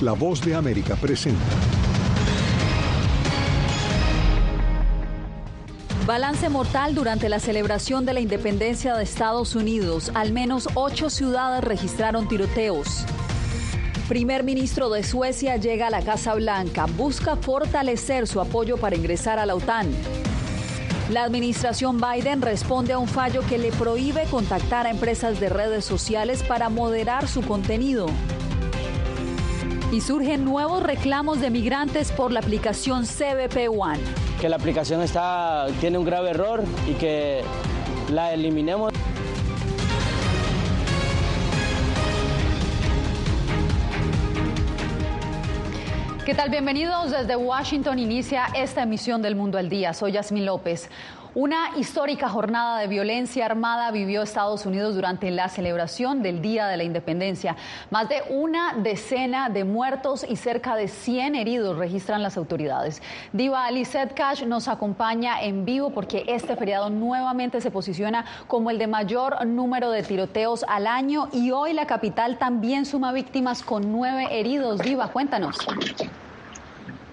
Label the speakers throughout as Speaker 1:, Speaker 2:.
Speaker 1: La voz de América presenta.
Speaker 2: Balance mortal durante la celebración de la independencia de Estados Unidos. Al menos ocho ciudades registraron tiroteos. Primer ministro de Suecia llega a la Casa Blanca. Busca fortalecer su apoyo para ingresar a la OTAN. La administración Biden responde a un fallo que le prohíbe contactar a empresas de redes sociales para moderar su contenido. Y surgen nuevos reclamos de migrantes por la aplicación CBP One.
Speaker 3: Que la aplicación está, tiene un grave error y que la eliminemos.
Speaker 2: ¿Qué tal? Bienvenidos desde Washington. Inicia esta emisión del Mundo al Día. Soy Yasmin López. Una histórica jornada de violencia armada vivió Estados Unidos durante la celebración del Día de la Independencia. Más de una decena de muertos y cerca de 100 heridos registran las autoridades. Diva Lizette Cash nos acompaña en vivo porque este feriado nuevamente se posiciona como el de mayor número de tiroteos al año y hoy la capital también suma víctimas con nueve heridos. Diva, cuéntanos.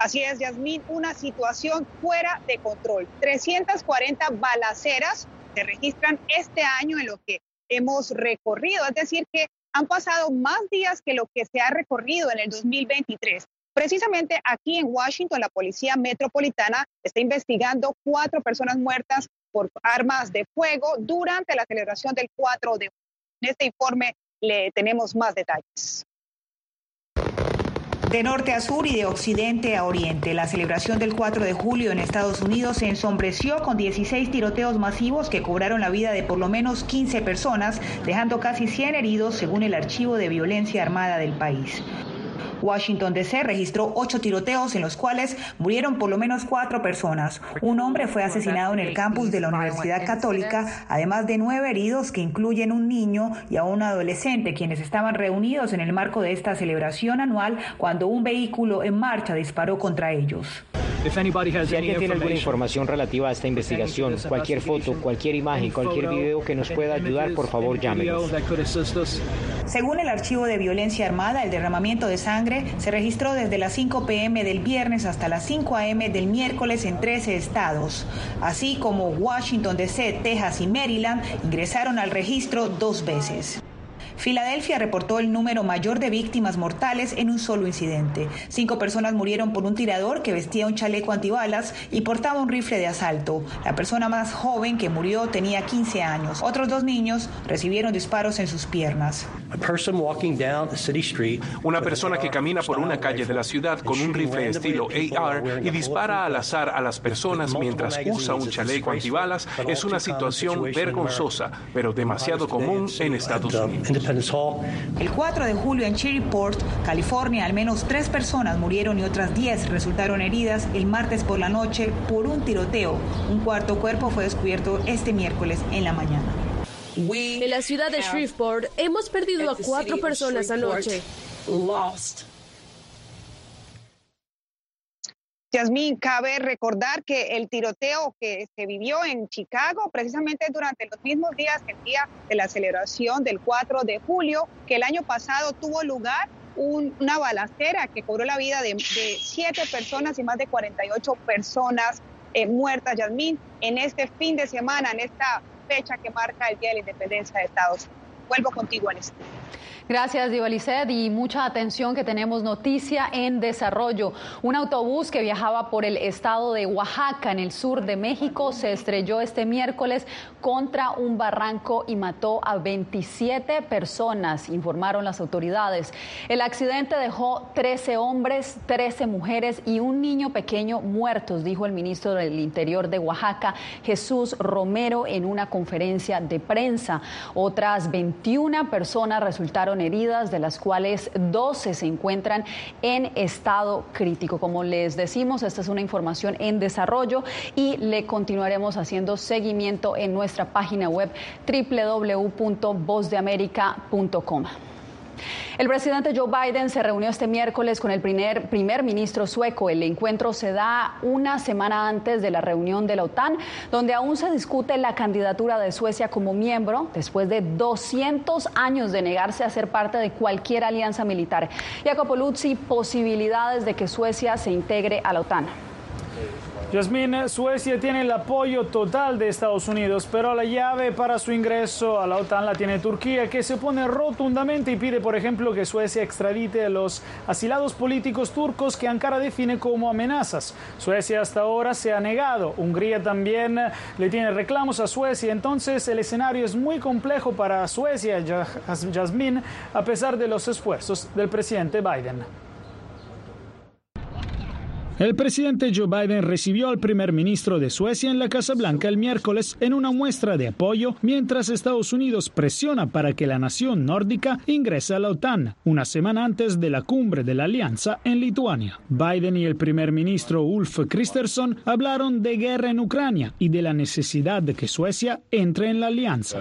Speaker 4: Así es, Yasmín, una situación fuera de control. 340 balaceras se registran este año en lo que hemos recorrido, es decir, que han pasado más días que lo que se ha recorrido en el 2023. Precisamente aquí en Washington, la Policía Metropolitana está investigando cuatro personas muertas por armas de fuego durante la celebración del 4 de En este informe le tenemos más detalles.
Speaker 5: De norte a sur y de occidente a oriente, la celebración del 4 de julio en Estados Unidos se ensombreció con 16 tiroteos masivos que cobraron la vida de por lo menos 15 personas, dejando casi 100 heridos según el archivo de violencia armada del país. Washington DC registró ocho tiroteos en los cuales murieron por lo menos cuatro personas. Un hombre fue asesinado en el campus de la Universidad Católica, además de nueve heridos que incluyen un niño y a un adolescente, quienes estaban reunidos en el marco de esta celebración anual cuando un vehículo en marcha disparó contra ellos.
Speaker 6: Si alguien tiene alguna información relativa a esta investigación, cualquier foto, cualquier imagen, cualquier video que nos pueda ayudar, por favor llámenos.
Speaker 5: Según el archivo de violencia armada, el derramamiento de sangre se registró desde las 5 pm del viernes hasta las 5 am del miércoles en 13 estados, así como Washington DC, Texas y Maryland ingresaron al registro dos veces. Filadelfia reportó el número mayor de víctimas mortales en un solo incidente. Cinco personas murieron por un tirador que vestía un chaleco antibalas y portaba un rifle de asalto. La persona más joven que murió tenía 15 años. Otros dos niños recibieron disparos en sus piernas.
Speaker 7: Una persona que camina por una calle de la ciudad con un rifle estilo AR y dispara al azar a las personas mientras usa un chaleco antibalas es una situación vergonzosa, pero demasiado común en Estados Unidos.
Speaker 5: El 4 de julio en Cherryport, California, al menos tres personas murieron y otras 10 resultaron heridas el martes por la noche por un tiroteo. Un cuarto cuerpo fue descubierto este miércoles en la mañana.
Speaker 8: En la ciudad de Shreveport hemos perdido a cuatro personas anoche.
Speaker 4: Yasmín, cabe recordar que el tiroteo que se vivió en Chicago precisamente durante los mismos días el día de la celebración del 4 de julio, que el año pasado tuvo lugar una balacera que cobró la vida de, siete personas y más de 48 personas eh, muertas, Yasmín, en este fin de semana, en esta fecha que marca el Día de la Independencia de Estados Unidos. Vuelvo contigo en este.
Speaker 2: Gracias, Divalicet, y mucha atención que tenemos noticia en desarrollo. Un autobús que viajaba por el estado de Oaxaca, en el sur de México, se estrelló este miércoles contra un barranco y mató a 27 personas, informaron las autoridades. El accidente dejó 13 hombres, 13 mujeres y un niño pequeño muertos, dijo el ministro del Interior de Oaxaca, Jesús Romero, en una conferencia de prensa. Otras 21 personas resultaron heridas, de las cuales 12 se encuentran en estado crítico. Como les decimos, esta es una información en desarrollo y le continuaremos haciendo seguimiento en nuestra página web www.vozdeamerica.com. El presidente Joe Biden se reunió este miércoles con el primer, primer ministro sueco. El encuentro se da una semana antes de la reunión de la OTAN, donde aún se discute la candidatura de Suecia como miembro después de 200 años de negarse a ser parte de cualquier alianza militar. Jacopo Luzzi, posibilidades de que Suecia se integre a la OTAN.
Speaker 9: Yasmín, Suecia tiene el apoyo total de Estados Unidos, pero la llave para su ingreso a la OTAN la tiene Turquía, que se opone rotundamente y pide, por ejemplo, que Suecia extradite a los asilados políticos turcos que Ankara define como amenazas. Suecia hasta ahora se ha negado. Hungría también le tiene reclamos a Suecia. Entonces, el escenario es muy complejo para Suecia, Yasmín, a pesar de los esfuerzos del presidente Biden. El presidente Joe Biden recibió al primer ministro de Suecia en la Casa Blanca el miércoles en una muestra de apoyo mientras Estados Unidos presiona para que la nación nórdica ingrese a la OTAN, una semana antes de la cumbre de la alianza en Lituania. Biden y el primer ministro Ulf Kristersson hablaron de guerra en Ucrania y de la necesidad de que Suecia entre en la alianza.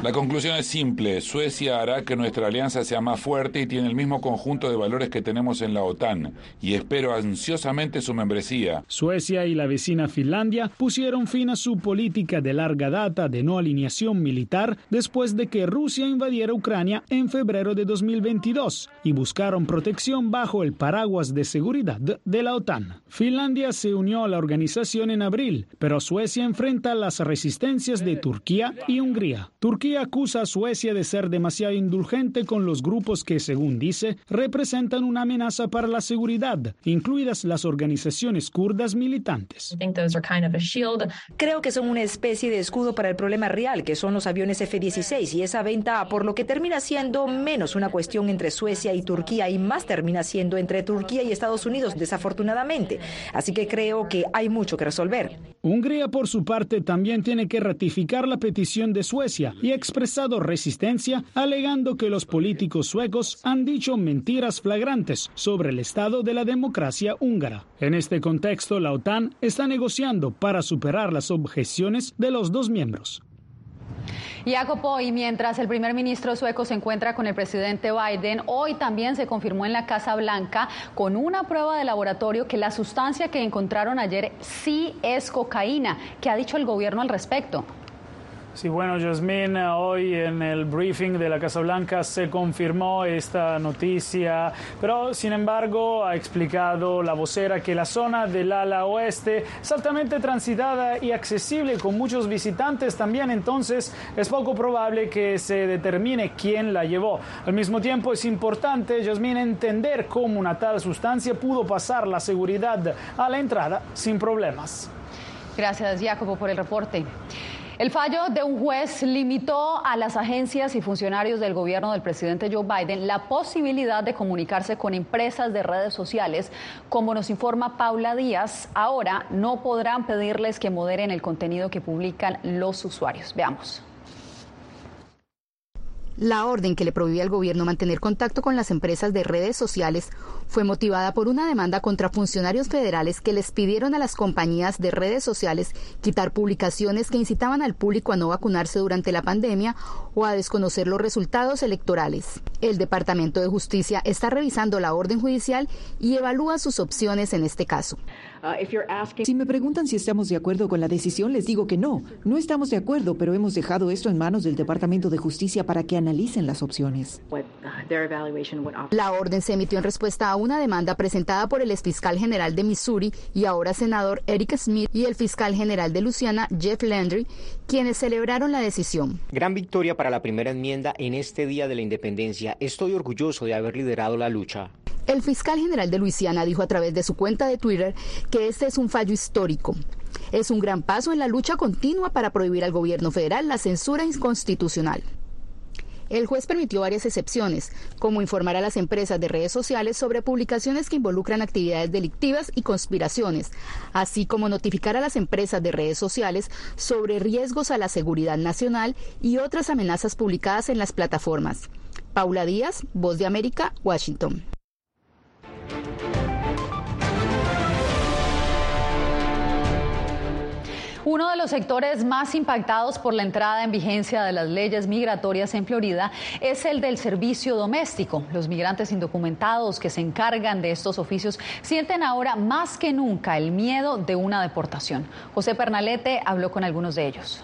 Speaker 10: La conclusión es simple. Suecia hará que nuestra alianza sea más fuerte y tiene el mismo conjunto de valores que tenemos en la OTAN. Y espero ansiosamente su membresía.
Speaker 9: Suecia y la vecina Finlandia pusieron fin a su política de larga data de no alineación militar después de que Rusia invadiera Ucrania en febrero de 2022 y buscaron protección bajo el paraguas de seguridad de la OTAN. Finlandia se unió a la organización en abril, pero Suecia enfrenta las resistencias de Turquía y Hungría. Acusa a Suecia de ser demasiado indulgente con los grupos que, según dice, representan una amenaza para la seguridad, incluidas las organizaciones kurdas militantes.
Speaker 11: Creo que son una especie de escudo para el problema real, que son los aviones F-16 y esa venta, por lo que termina siendo menos una cuestión entre Suecia y Turquía y más termina siendo entre Turquía y Estados Unidos, desafortunadamente. Así que creo que hay mucho que resolver.
Speaker 9: Hungría, por su parte, también tiene que ratificar la petición de Suecia y expresado resistencia alegando que los políticos suecos han dicho mentiras flagrantes sobre el estado de la democracia húngara. En este contexto, la OTAN está negociando para superar las objeciones de los dos miembros.
Speaker 2: Jacopo, y mientras el primer ministro sueco se encuentra con el presidente Biden, hoy también se confirmó en la Casa Blanca con una prueba de laboratorio que la sustancia que encontraron ayer sí es cocaína. ¿Qué ha dicho el gobierno al respecto?
Speaker 9: Sí, bueno, Yasmín, hoy en el briefing de la Casa Blanca se confirmó esta noticia, pero sin embargo ha explicado la vocera que la zona del ala oeste es altamente transitada y accesible con muchos visitantes también, entonces es poco probable que se determine quién la llevó. Al mismo tiempo es importante, Yasmín, entender cómo una tal sustancia pudo pasar la seguridad a la entrada sin problemas.
Speaker 2: Gracias, Jacopo, por el reporte. El fallo de un juez limitó a las agencias y funcionarios del gobierno del presidente Joe Biden la posibilidad de comunicarse con empresas de redes sociales. Como nos informa Paula Díaz, ahora no podrán pedirles que moderen el contenido que publican los usuarios. Veamos.
Speaker 12: La orden que le prohibía al gobierno mantener contacto con las empresas de redes sociales fue motivada por una demanda contra funcionarios federales que les pidieron a las compañías de redes sociales quitar publicaciones que incitaban al público a no vacunarse durante la pandemia o a desconocer los resultados electorales. El Departamento de Justicia está revisando la orden judicial y evalúa sus opciones en este caso.
Speaker 13: Uh, si me preguntan si estamos de acuerdo con la decisión, les digo que no. No estamos de acuerdo, pero hemos dejado esto en manos del Departamento de Justicia para que analicen las opciones. Uh,
Speaker 12: la orden se emitió en respuesta a una demanda presentada por el exfiscal general de Missouri y ahora senador Eric Smith y el fiscal general de Luciana, Jeff Landry, quienes celebraron la decisión.
Speaker 6: Gran victoria para la primera enmienda en este Día de la Independencia. Estoy orgulloso de haber liderado la lucha.
Speaker 12: El fiscal general de Luisiana dijo a través de su cuenta de Twitter que este es un fallo histórico. Es un gran paso en la lucha continua para prohibir al gobierno federal la censura inconstitucional. El juez permitió varias excepciones, como informar a las empresas de redes sociales sobre publicaciones que involucran actividades delictivas y conspiraciones, así como notificar a las empresas de redes sociales sobre riesgos a la seguridad nacional y otras amenazas publicadas en las plataformas. Paula Díaz, Voz de América, Washington.
Speaker 2: Uno de los sectores más impactados por la entrada en vigencia de las leyes migratorias en Florida es el del servicio doméstico. Los migrantes indocumentados que se encargan de estos oficios sienten ahora más que nunca el miedo de una deportación. José Pernalete habló con algunos de ellos.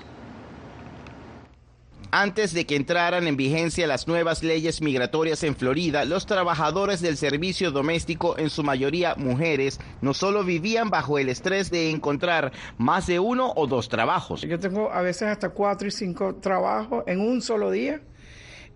Speaker 14: Antes de que entraran en vigencia las nuevas leyes migratorias en Florida, los trabajadores del servicio doméstico, en su mayoría mujeres, no solo vivían bajo el estrés de encontrar más de uno o dos trabajos.
Speaker 15: Yo tengo a veces hasta cuatro y cinco trabajos en un solo día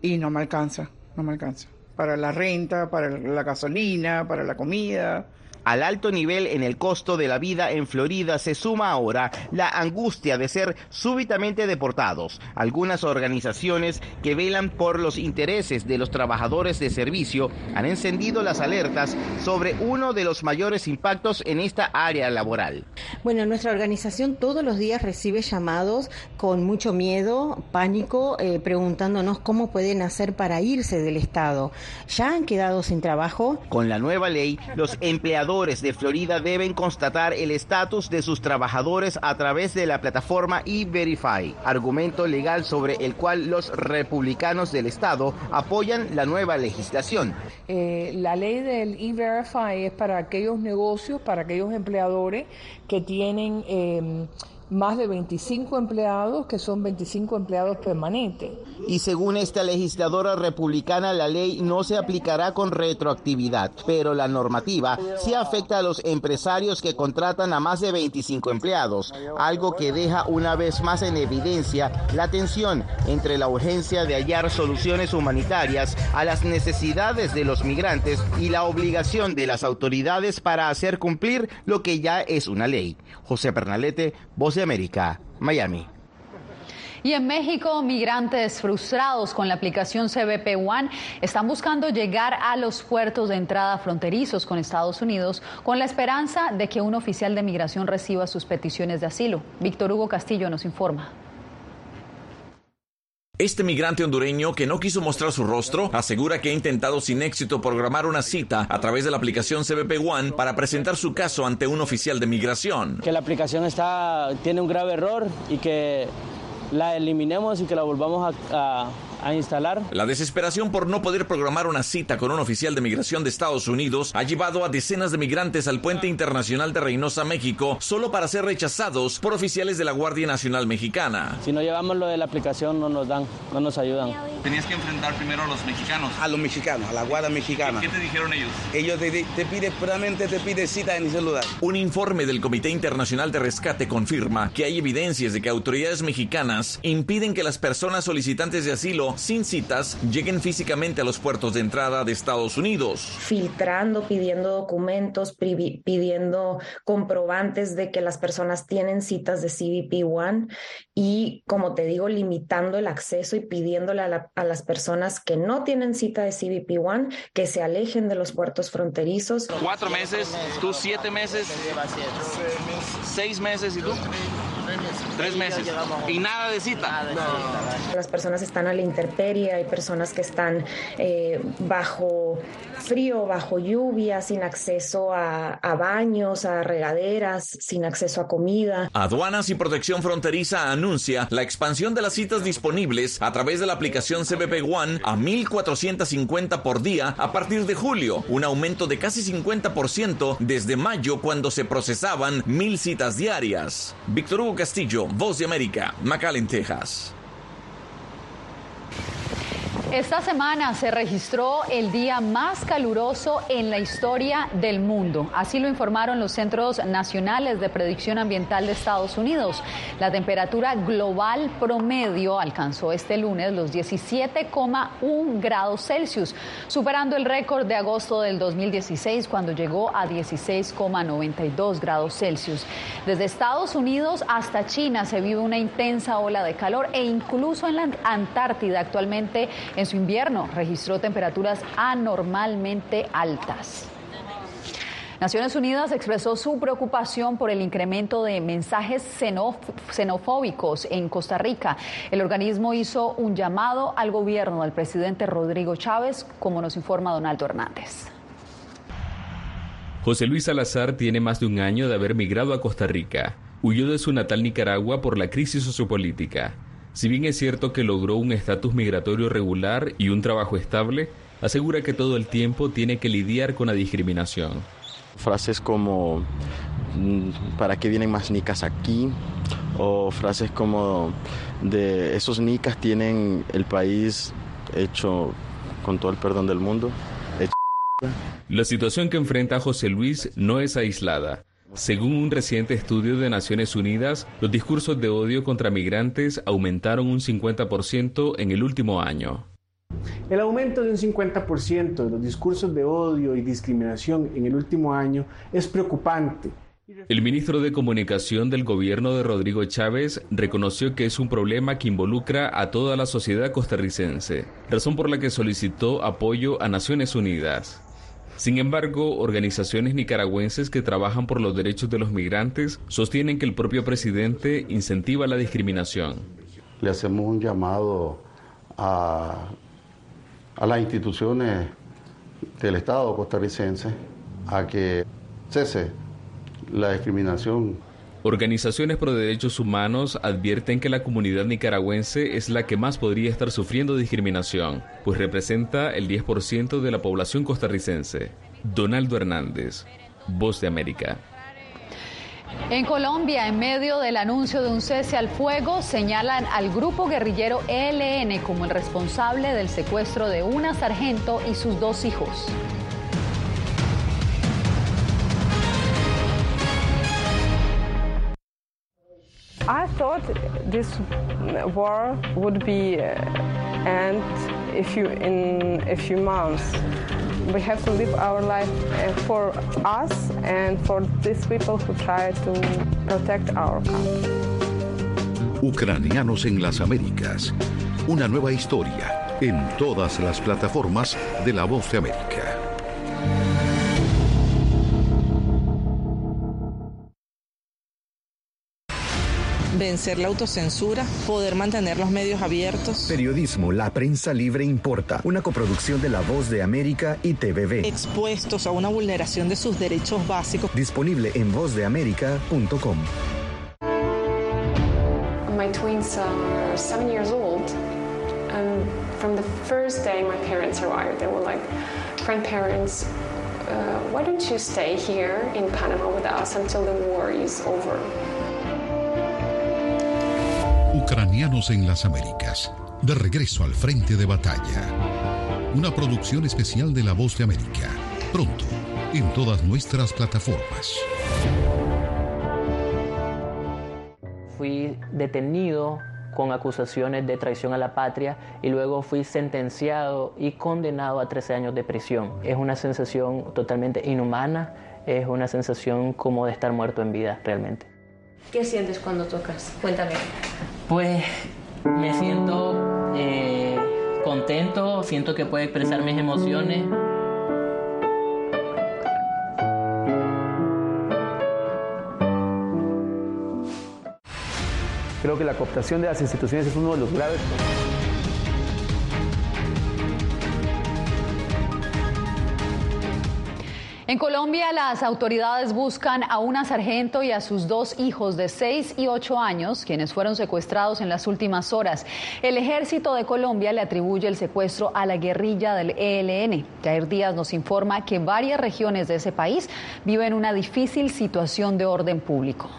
Speaker 15: y no me alcanza, no me alcanza. Para la renta, para la gasolina, para la comida
Speaker 14: al alto nivel en el costo de la vida en Florida se suma ahora la angustia de ser súbitamente deportados. Algunas organizaciones que velan por los intereses de los trabajadores de servicio han encendido las alertas sobre uno de los mayores impactos en esta área laboral.
Speaker 16: Bueno, nuestra organización todos los días recibe llamados con mucho miedo, pánico, eh, preguntándonos cómo pueden hacer para irse del Estado. ¿Ya han quedado sin trabajo?
Speaker 14: Con la nueva ley, los empleadores de Florida deben constatar el estatus de sus trabajadores a través de la plataforma E-Verify, argumento legal sobre el cual los republicanos del estado apoyan la nueva legislación.
Speaker 15: Eh, la ley del E-Verify es para aquellos negocios, para aquellos empleadores que tienen... Eh, más de 25 empleados, que son 25 empleados permanentes.
Speaker 14: Y según esta legisladora republicana, la ley no se aplicará con retroactividad, pero la normativa sí afecta a los empresarios que contratan a más de 25 empleados, algo que deja una vez más en evidencia la tensión entre la urgencia de hallar soluciones humanitarias a las necesidades de los migrantes y la obligación de las autoridades para hacer cumplir lo que ya es una ley. José Pernalete, Voz América, Miami.
Speaker 2: Y en México, migrantes frustrados con la aplicación CBP One están buscando llegar a los puertos de entrada fronterizos con Estados Unidos con la esperanza de que un oficial de migración reciba sus peticiones de asilo. Víctor Hugo Castillo nos informa.
Speaker 17: Este migrante hondureño que no quiso mostrar su rostro asegura que ha intentado sin éxito programar una cita a través de la aplicación CBP One para presentar su caso ante un oficial de migración.
Speaker 3: Que la aplicación está, tiene un grave error y que la eliminemos y que la volvamos a a instalar.
Speaker 17: La desesperación por no poder programar una cita con un oficial de migración de Estados Unidos ha llevado a decenas de migrantes al puente internacional de Reynosa, México, solo para ser rechazados por oficiales de la Guardia Nacional Mexicana.
Speaker 3: Si no llevamos lo de la aplicación, no nos dan, no nos ayudan.
Speaker 18: Tenías que enfrentar primero a los mexicanos.
Speaker 19: A los mexicanos, a la Guardia Mexicana.
Speaker 18: ¿Qué te dijeron ellos?
Speaker 19: Ellos te, te piden, puramente te piden cita en ese lugar.
Speaker 17: Un informe del Comité Internacional de Rescate confirma que hay evidencias de que autoridades mexicanas impiden que las personas solicitantes de asilo sin citas lleguen físicamente a los puertos de entrada de Estados Unidos.
Speaker 20: Filtrando, pidiendo documentos, pidiendo comprobantes de que las personas tienen citas de CBP One y, como te digo, limitando el acceso y pidiéndole a, a las personas que no tienen cita de CBP One que se alejen de los puertos fronterizos.
Speaker 18: Cuatro meses, tú siete meses, seis meses y tú. Tres meses. Y nada de cita.
Speaker 20: Las personas están a la intemperie, hay personas que están eh, bajo frío, bajo lluvia, sin acceso a, a, baños, a regaderas, sin acceso a comida.
Speaker 17: Aduanas y Protección Fronteriza anuncia la expansión de las citas disponibles a través de la aplicación CBP One a 1.450 por día a partir de julio, un aumento de casi 50% desde mayo cuando se procesaban mil citas diarias. Víctor Hugo Castillo, Voz de América, McAllen, Texas.
Speaker 2: Esta semana se registró el día más caluroso en la historia del mundo. Así lo informaron los Centros Nacionales de Predicción Ambiental de Estados Unidos. La temperatura global promedio alcanzó este lunes los 17,1 grados Celsius, superando el récord de agosto del 2016 cuando llegó a 16,92 grados Celsius. Desde Estados Unidos hasta China se vive una intensa ola de calor e incluso en la Antártida actualmente en su invierno registró temperaturas anormalmente altas. Naciones Unidas expresó su preocupación por el incremento de mensajes xenofóbicos en Costa Rica. El organismo hizo un llamado al gobierno del presidente Rodrigo Chávez, como nos informa Donaldo Hernández.
Speaker 21: José Luis Salazar tiene más de un año de haber migrado a Costa Rica. Huyó de su natal Nicaragua por la crisis sociopolítica. Si bien es cierto que logró un estatus migratorio regular y un trabajo estable, asegura que todo el tiempo tiene que lidiar con la discriminación.
Speaker 22: Frases como mm, ¿para qué vienen más nicas aquí? o frases como de esos nicas tienen el país hecho con todo el perdón del mundo.
Speaker 21: La situación que enfrenta José Luis no es aislada. Según un reciente estudio de Naciones Unidas, los discursos de odio contra migrantes aumentaron un 50% en el último año.
Speaker 23: El aumento de un 50% de los discursos de odio y discriminación en el último año es preocupante.
Speaker 21: El ministro de Comunicación del gobierno de Rodrigo Chávez reconoció que es un problema que involucra a toda la sociedad costarricense, razón por la que solicitó apoyo a Naciones Unidas. Sin embargo, organizaciones nicaragüenses que trabajan por los derechos de los migrantes sostienen que el propio presidente incentiva la discriminación.
Speaker 24: Le hacemos un llamado a a las instituciones del Estado costarricense a que cese la discriminación.
Speaker 21: Organizaciones pro derechos humanos advierten que la comunidad nicaragüense es la que más podría estar sufriendo discriminación, pues representa el 10% de la población costarricense. Donaldo Hernández, Voz de América.
Speaker 2: En Colombia, en medio del anuncio de un cese al fuego, señalan al grupo guerrillero ELN como el responsable del secuestro de una sargento y sus dos hijos.
Speaker 25: Thought this war would be uh, end if you in a few months. We have to live our life uh, for us and for these people who try to protect our country.
Speaker 26: Ucranianos en las Américas. Una nueva historia en todas las plataformas de La Voz de América.
Speaker 27: Vencer la autocensura, poder mantener los medios abiertos.
Speaker 28: Periodismo, la prensa libre importa. Una coproducción de La Voz de América y TVV.
Speaker 27: Expuestos a una vulneración de sus derechos básicos.
Speaker 28: Disponible en vozdeamerica.com.
Speaker 29: My twins are seven years old. And from the first day my parents arrived, they were like, grandparents, uh, why don't you stay here in Panama with us until the war is over?
Speaker 26: Ucranianos en las Américas. De regreso al frente de batalla. Una producción especial de La Voz de América. Pronto, en todas nuestras plataformas.
Speaker 30: Fui detenido con acusaciones de traición a la patria y luego fui sentenciado y condenado a 13 años de prisión. Es una sensación totalmente inhumana, es una sensación como de estar muerto en vida realmente.
Speaker 29: ¿Qué sientes cuando tocas? Cuéntame.
Speaker 30: Pues me siento eh, contento, siento que puedo expresar mis emociones.
Speaker 23: Creo que la cooptación de las instituciones es uno de los graves
Speaker 2: En Colombia, las autoridades buscan a una sargento y a sus dos hijos de 6 y 8 años, quienes fueron secuestrados en las últimas horas. El ejército de Colombia le atribuye el secuestro a la guerrilla del ELN. Jair Díaz nos informa que varias regiones de ese país viven una difícil situación de orden público.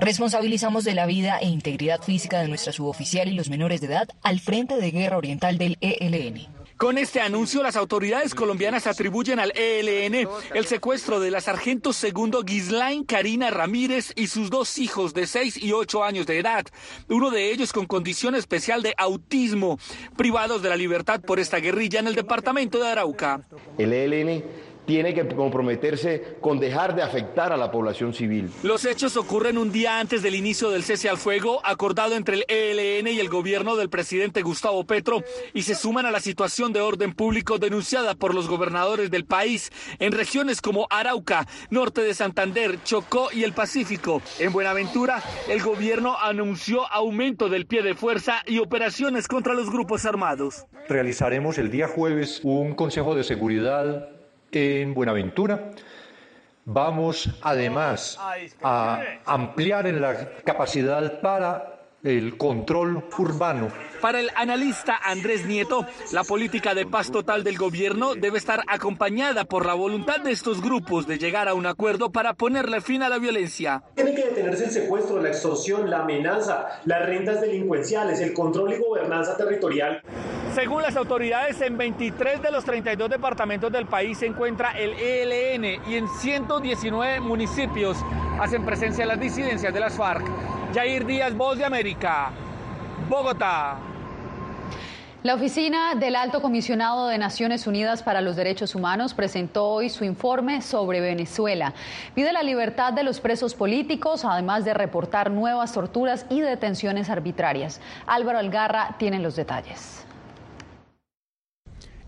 Speaker 11: Responsabilizamos de la vida e integridad física de nuestra suboficial y los menores de edad al Frente de Guerra Oriental del ELN.
Speaker 31: Con este anuncio, las autoridades colombianas atribuyen al ELN el secuestro de la sargento segundo Gislain Karina Ramírez y sus dos hijos de 6 y 8 años de edad, uno de ellos con condición especial de autismo, privados de la libertad por esta guerrilla en el departamento de Arauca.
Speaker 32: El ELN tiene que comprometerse con dejar de afectar a la población civil.
Speaker 31: Los hechos ocurren un día antes del inicio del cese al fuego acordado entre el ELN y el gobierno del presidente Gustavo Petro y se suman a la situación de orden público denunciada por los gobernadores del país en regiones como Arauca, norte de Santander, Chocó y el Pacífico. En Buenaventura, el gobierno anunció aumento del pie de fuerza y operaciones contra los grupos armados.
Speaker 33: Realizaremos el día jueves un consejo de seguridad
Speaker 34: en Buenaventura. Vamos además a ampliar en la capacidad para el control urbano.
Speaker 31: Para el analista Andrés Nieto, la política de paz total del gobierno debe estar acompañada por la voluntad de estos grupos de llegar a un acuerdo para ponerle fin a la violencia.
Speaker 35: Tiene que detenerse el secuestro, la extorsión, la amenaza, las rentas delincuenciales, el control y gobernanza territorial.
Speaker 31: Según las autoridades, en 23 de los 32 departamentos del país se encuentra el ELN y en 119 municipios hacen presencia las disidencias de las FARC. Jair Díaz, Voz de América, Bogotá.
Speaker 2: La oficina del Alto Comisionado de Naciones Unidas para los Derechos Humanos presentó hoy su informe sobre Venezuela. Pide la libertad de los presos políticos, además de reportar nuevas torturas y detenciones arbitrarias. Álvaro Algarra tiene los detalles.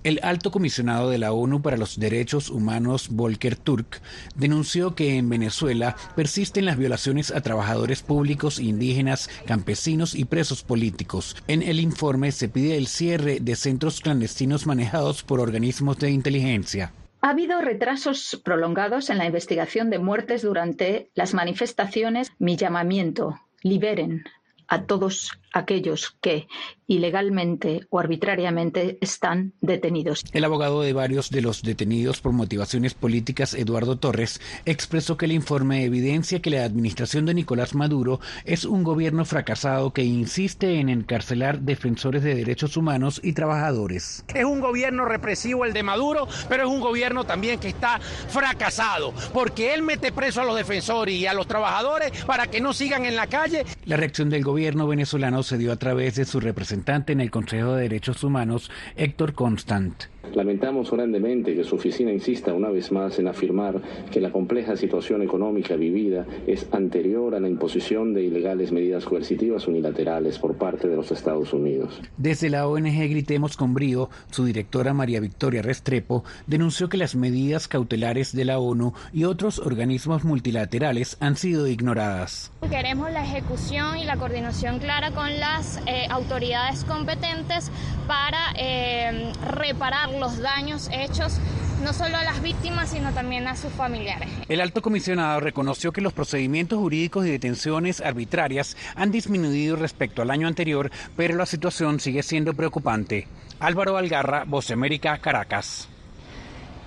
Speaker 36: El alto comisionado de la ONU para los Derechos Humanos, Volker Turk, denunció que en Venezuela persisten las violaciones a trabajadores públicos, indígenas, campesinos y presos políticos. En el informe se pide el cierre de centros clandestinos manejados por organismos de inteligencia.
Speaker 37: Ha habido retrasos prolongados en la investigación de muertes durante las manifestaciones. Mi llamamiento, liberen a todos aquellos que ilegalmente o arbitrariamente están detenidos.
Speaker 36: El abogado de varios de los detenidos por motivaciones políticas, Eduardo Torres, expresó que el informe evidencia que la administración de Nicolás Maduro es un gobierno fracasado que insiste en encarcelar defensores de derechos humanos y trabajadores.
Speaker 38: Es un gobierno represivo el de Maduro, pero es un gobierno también que está fracasado, porque él mete preso a los defensores y a los trabajadores para que no sigan en la calle.
Speaker 36: La reacción del gobierno venezolano se dio a través de su representante en el Consejo de Derechos Humanos, Héctor Constant.
Speaker 39: Lamentamos grandemente que su oficina insista una vez más en afirmar que la compleja situación económica vivida es anterior a la imposición de ilegales medidas coercitivas unilaterales por parte de los Estados Unidos.
Speaker 36: Desde la ONG Gritemos con Brío, su directora María Victoria Restrepo denunció que las medidas cautelares de la ONU y otros organismos multilaterales han sido ignoradas.
Speaker 40: Queremos la ejecución y la coordinación clara con las eh, autoridades competentes para eh, reparar los daños hechos no solo a las víctimas, sino también a sus familiares.
Speaker 36: El alto comisionado reconoció que los procedimientos jurídicos y detenciones arbitrarias han disminuido respecto al año anterior, pero la situación sigue siendo preocupante. Álvaro Algarra, Voz América, Caracas.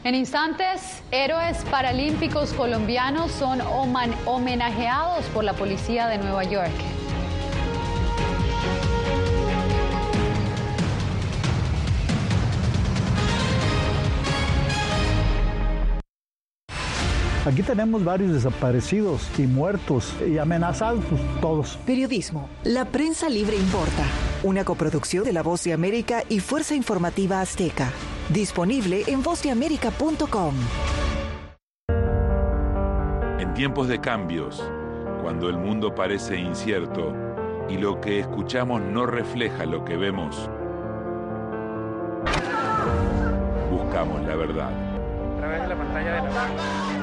Speaker 2: En instantes, héroes paralímpicos colombianos son homenajeados por la policía de Nueva York.
Speaker 41: Aquí tenemos varios desaparecidos y muertos y amenazados todos.
Speaker 42: Periodismo. La prensa libre importa. Una coproducción de La Voz de América y Fuerza Informativa Azteca. Disponible en vozdeamerica.com.
Speaker 43: En tiempos de cambios, cuando el mundo parece incierto y lo que escuchamos no refleja lo que vemos, buscamos la verdad.
Speaker 31: A través de la pantalla de la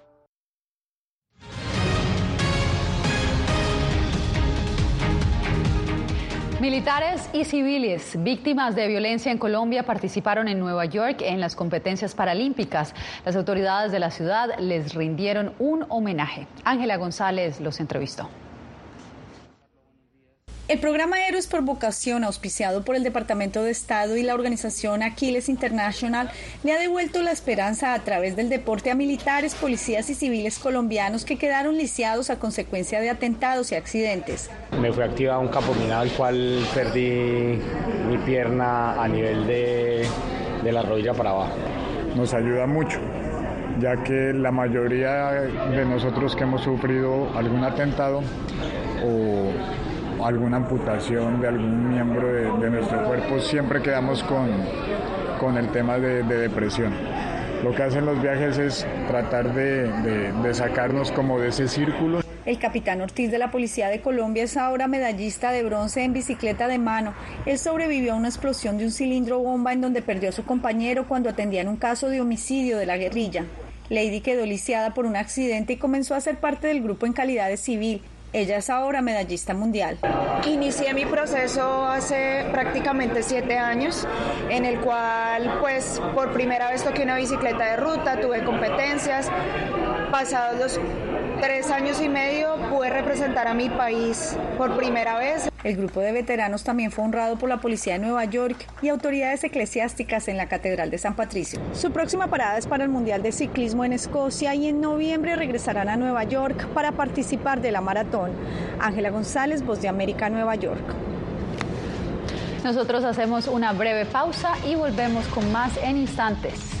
Speaker 2: Militares y civiles víctimas de violencia en Colombia participaron en Nueva York en las competencias paralímpicas. Las autoridades de la ciudad les rindieron un homenaje. Ángela González los entrevistó.
Speaker 44: El programa Héroes por Vocación, auspiciado por el Departamento de Estado y la organización Aquiles International, le ha devuelto la esperanza a través del deporte a militares, policías y civiles colombianos que quedaron lisiados a consecuencia de atentados y accidentes.
Speaker 45: Me fue activado un campo minado, el cual perdí mi pierna a nivel de, de la rodilla para abajo.
Speaker 46: Nos ayuda mucho ya que la mayoría de nosotros que hemos sufrido algún atentado o alguna amputación de algún miembro de, nuestro cuerpo, siempre quedamos con, con el tema de, depresión. Lo que hacen los viajes es tratar de, de sacarnos como de ese círculo.
Speaker 44: El capitán Ortiz de la Policía de Colombia es ahora medallista de bronce en bicicleta de mano. Él sobrevivió a una explosión de un cilindro bomba en donde perdió a su compañero cuando atendían un caso de homicidio de la guerrilla. Lady quedó lisiada por un accidente y comenzó a ser parte del grupo en calidad de civil. Ella es ahora medallista mundial.
Speaker 47: Inicié mi proceso hace prácticamente siete años, en el cual pues por primera vez toqué una bicicleta de ruta, tuve competencias. Pasados los tres años y medio pude representar a mi país por primera vez.
Speaker 44: El grupo de veteranos también fue honrado por la Policía de Nueva York y autoridades eclesiásticas en la Catedral de San Patricio. Su próxima parada es para el Mundial de Ciclismo en Escocia y en noviembre regresarán a Nueva York para participar de la maratón. Ángela González, Voz de América, Nueva York.
Speaker 2: Nosotros hacemos una breve pausa y volvemos con más en instantes.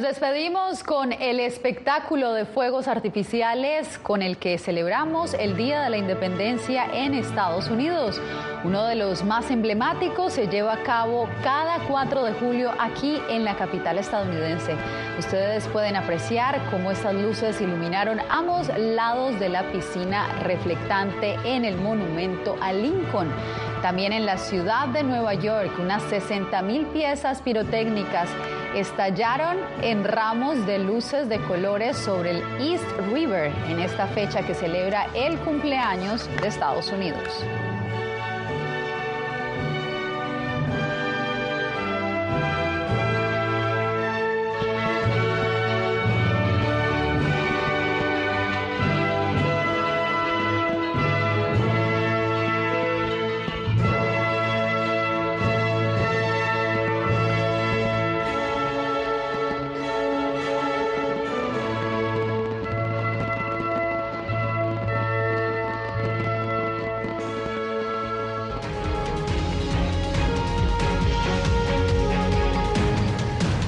Speaker 2: Nos despedimos con el espectáculo de fuegos artificiales con el que celebramos el Día de la Independencia en Estados Unidos. Uno de los más emblemáticos se lleva a cabo cada 4 de julio aquí en la capital estadounidense. Ustedes pueden apreciar cómo estas luces iluminaron ambos lados de la piscina reflectante en el monumento a Lincoln. También en la ciudad de Nueva York, unas 60 mil piezas pirotécnicas estallaron en ramos de luces de colores sobre el East River en esta fecha que celebra el cumpleaños de Estados Unidos.